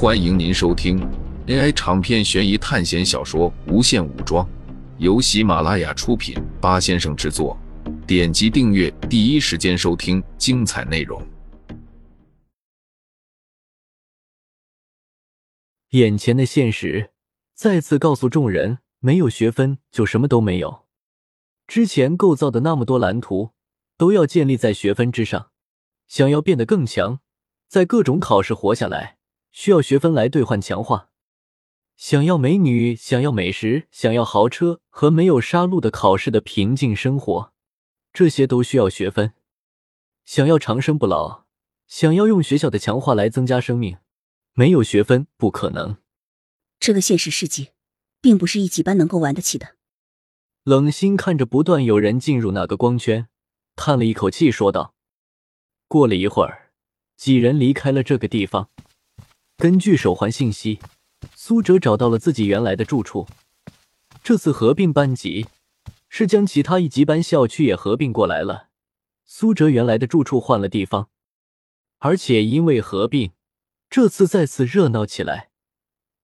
欢迎您收听 AI 长篇悬疑探险小说《无限武装》，由喜马拉雅出品，八先生制作。点击订阅，第一时间收听精彩内容。眼前的现实再次告诉众人：没有学分就什么都没有。之前构造的那么多蓝图，都要建立在学分之上。想要变得更强，在各种考试活下来。需要学分来兑换强化。想要美女，想要美食，想要豪车和没有杀戮的考试的平静生活，这些都需要学分。想要长生不老，想要用学校的强化来增加生命，没有学分不可能。这个现实世界，并不是一级班能够玩得起的。冷心看着不断有人进入那个光圈，叹了一口气，说道：“过了一会儿，几人离开了这个地方。”根据手环信息，苏哲找到了自己原来的住处。这次合并班级是将其他一级班校区也合并过来了。苏哲原来的住处换了地方，而且因为合并，这次再次热闹起来，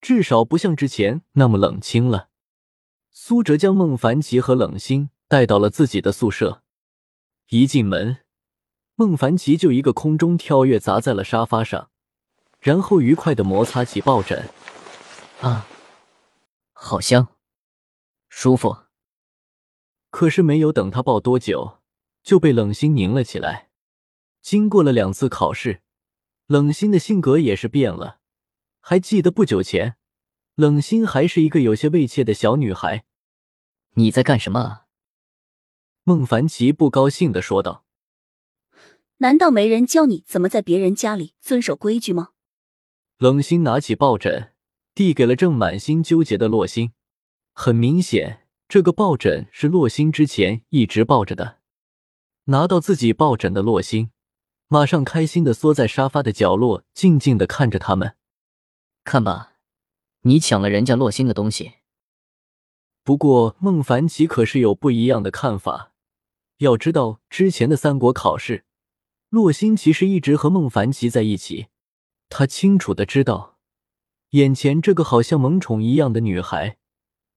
至少不像之前那么冷清了。苏哲将孟凡奇和冷心带到了自己的宿舍。一进门，孟凡奇就一个空中跳跃，砸在了沙发上。然后愉快的摩擦起抱枕，啊，好香，舒服。可是没有等他抱多久，就被冷心拧了起来。经过了两次考试，冷心的性格也是变了。还记得不久前，冷心还是一个有些畏怯的小女孩。你在干什么啊？孟凡奇不高兴的说道：“难道没人教你怎么在别人家里遵守规矩吗？”冷心拿起抱枕，递给了正满心纠结的洛星。很明显，这个抱枕是洛星之前一直抱着的。拿到自己抱枕的洛星，马上开心的缩在沙发的角落，静静的看着他们。看吧，你抢了人家洛星的东西。不过孟凡奇可是有不一样的看法。要知道，之前的三国考试，洛星其实一直和孟凡奇在一起。他清楚的知道，眼前这个好像萌宠一样的女孩，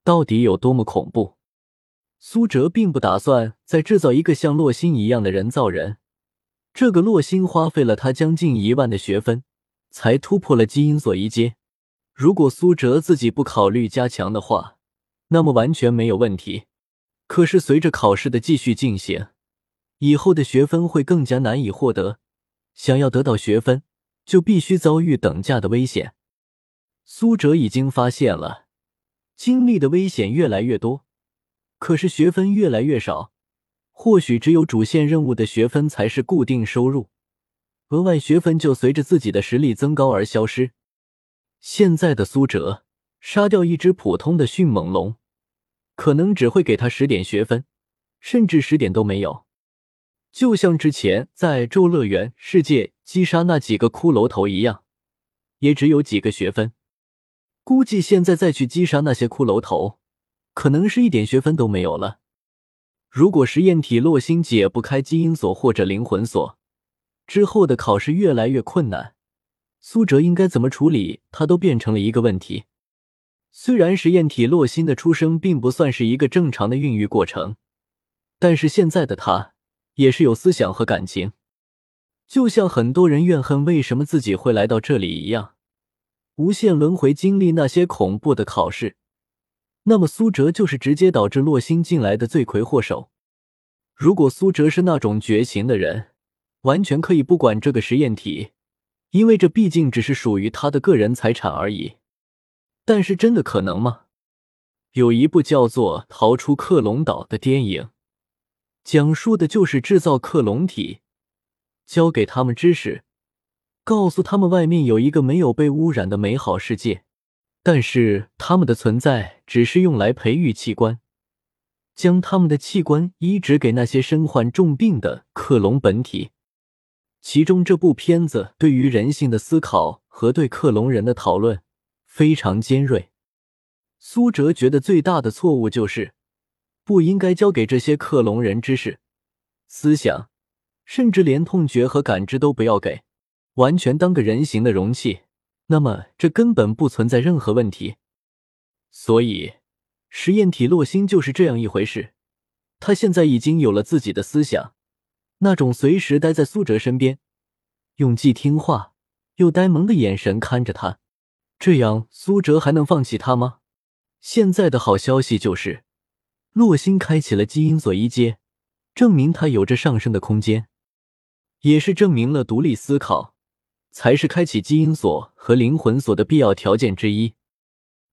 到底有多么恐怖。苏哲并不打算再制造一个像洛心一样的人造人。这个洛心花费了他将近一万的学分，才突破了基因锁一阶。如果苏哲自己不考虑加强的话，那么完全没有问题。可是随着考试的继续进行，以后的学分会更加难以获得。想要得到学分。就必须遭遇等价的危险。苏哲已经发现了，经历的危险越来越多，可是学分越来越少。或许只有主线任务的学分才是固定收入，额外学分就随着自己的实力增高而消失。现在的苏哲杀掉一只普通的迅猛龙，可能只会给他十点学分，甚至十点都没有。就像之前在咒乐园世界击杀那几个骷髅头一样，也只有几个学分。估计现在再去击杀那些骷髅头，可能是一点学分都没有了。如果实验体洛星解不开基因锁或者灵魂锁，之后的考试越来越困难，苏哲应该怎么处理，他都变成了一个问题。虽然实验体洛星的出生并不算是一个正常的孕育过程，但是现在的他。也是有思想和感情，就像很多人怨恨为什么自己会来到这里一样，无限轮回经历那些恐怖的考试。那么苏哲就是直接导致洛星进来的罪魁祸首。如果苏哲是那种绝情的人，完全可以不管这个实验体，因为这毕竟只是属于他的个人财产而已。但是真的可能吗？有一部叫做《逃出克隆岛》的电影。讲述的就是制造克隆体，教给他们知识，告诉他们外面有一个没有被污染的美好世界，但是他们的存在只是用来培育器官，将他们的器官移植给那些身患重病的克隆本体。其中这部片子对于人性的思考和对克隆人的讨论非常尖锐。苏哲觉得最大的错误就是。不应该交给这些克隆人知识、思想，甚至连痛觉和感知都不要给，完全当个人形的容器，那么这根本不存在任何问题。所以，实验体洛星就是这样一回事。他现在已经有了自己的思想，那种随时待在苏哲身边，用既听话又呆萌的眼神看着他，这样苏哲还能放弃他吗？现在的好消息就是，洛星开启了基因锁一阶，证明他有着上升的空间，也是证明了独立思考才是开启基因锁和灵魂锁的必要条件之一。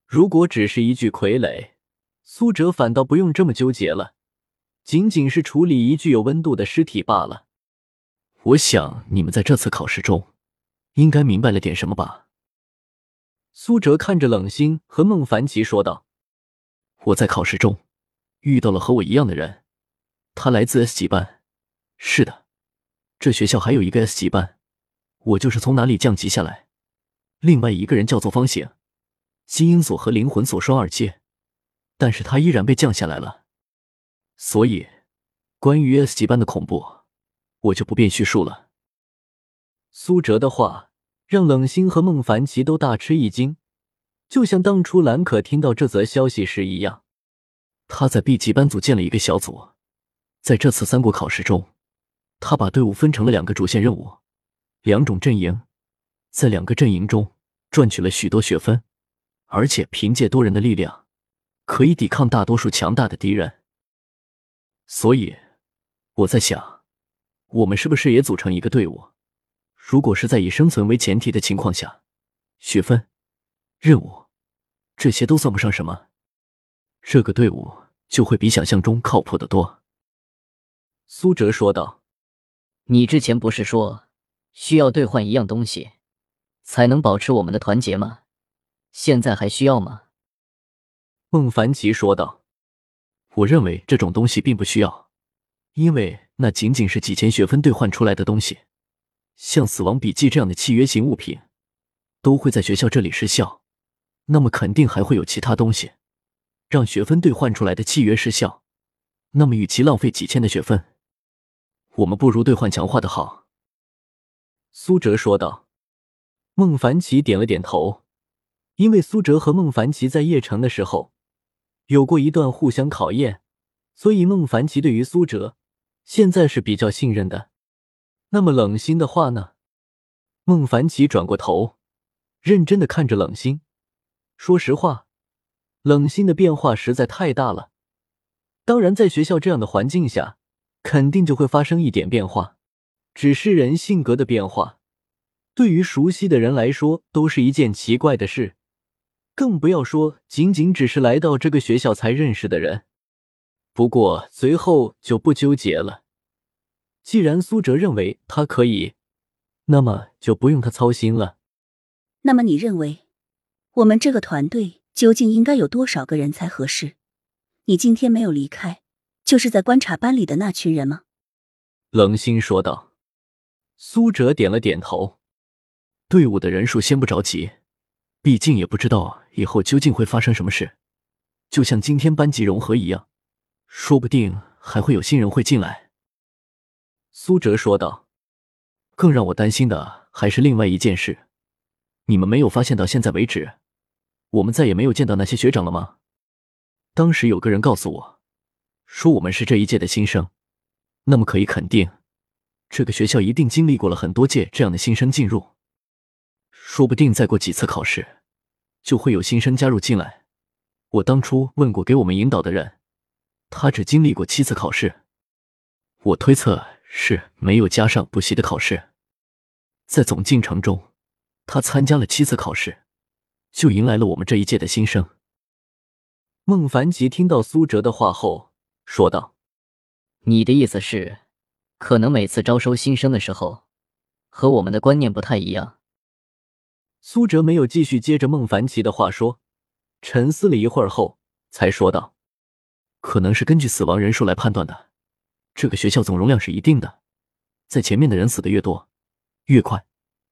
如果只是一具傀儡，苏哲反倒不用这么纠结了。仅仅是处理一具有温度的尸体罢了。我想你们在这次考试中，应该明白了点什么吧？苏哲看着冷星和孟凡奇说道：“我在考试中遇到了和我一样的人，他来自 S 级班。是的，这学校还有一个 S 级班，我就是从哪里降级下来。另外一个人叫做方醒，基因锁和灵魂锁双二阶，但是他依然被降下来了。”所以，关于 S 级班的恐怖，我就不便叙述了。苏哲的话让冷心和孟凡奇都大吃一惊，就像当初兰可听到这则消息时一样。他在 B 级班组建了一个小组，在这次三国考试中，他把队伍分成了两个主线任务，两种阵营，在两个阵营中赚取了许多学分，而且凭借多人的力量，可以抵抗大多数强大的敌人。所以，我在想，我们是不是也组成一个队伍？如果是在以生存为前提的情况下，学分、任务这些都算不上什么，这个队伍就会比想象中靠谱的多。苏哲说道：“你之前不是说需要兑换一样东西，才能保持我们的团结吗？现在还需要吗？”孟凡奇说道。我认为这种东西并不需要，因为那仅仅是几千学分兑换出来的东西。像死亡笔记这样的契约型物品，都会在学校这里失效，那么肯定还会有其他东西，让学分兑换出来的契约失效。那么与其浪费几千的学分，我们不如兑换强化的好。”苏哲说道。孟凡奇点了点头，因为苏哲和孟凡奇在邺城的时候。有过一段互相考验，所以孟凡奇对于苏哲现在是比较信任的。那么冷心的话呢？孟凡奇转过头，认真的看着冷心。说实话，冷心的变化实在太大了。当然，在学校这样的环境下，肯定就会发生一点变化。只是人性格的变化，对于熟悉的人来说，都是一件奇怪的事。更不要说仅仅只是来到这个学校才认识的人。不过随后就不纠结了。既然苏哲认为他可以，那么就不用他操心了。那么你认为，我们这个团队究竟应该有多少个人才合适？你今天没有离开，就是在观察班里的那群人吗？冷心说道。苏哲点了点头。队伍的人数先不着急。毕竟也不知道以后究竟会发生什么事，就像今天班级融合一样，说不定还会有新人会进来。”苏哲说道。“更让我担心的还是另外一件事，你们没有发现到现在为止，我们再也没有见到那些学长了吗？当时有个人告诉我，说我们是这一届的新生，那么可以肯定，这个学校一定经历过了很多届这样的新生进入。”说不定再过几次考试，就会有新生加入进来。我当初问过给我们引导的人，他只经历过七次考试。我推测是没有加上补习的考试。在总进程中，他参加了七次考试，就迎来了我们这一届的新生。孟凡奇听到苏哲的话后说道：“你的意思是，可能每次招收新生的时候，和我们的观念不太一样。”苏哲没有继续接着孟凡奇的话说，沉思了一会儿后才说道：“可能是根据死亡人数来判断的。这个学校总容量是一定的，在前面的人死的越多，越快，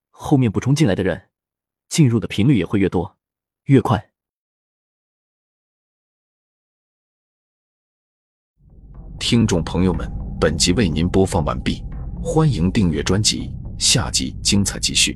后面补充进来的人进入的频率也会越多，越快。”听众朋友们，本集为您播放完毕，欢迎订阅专辑，下集精彩继续。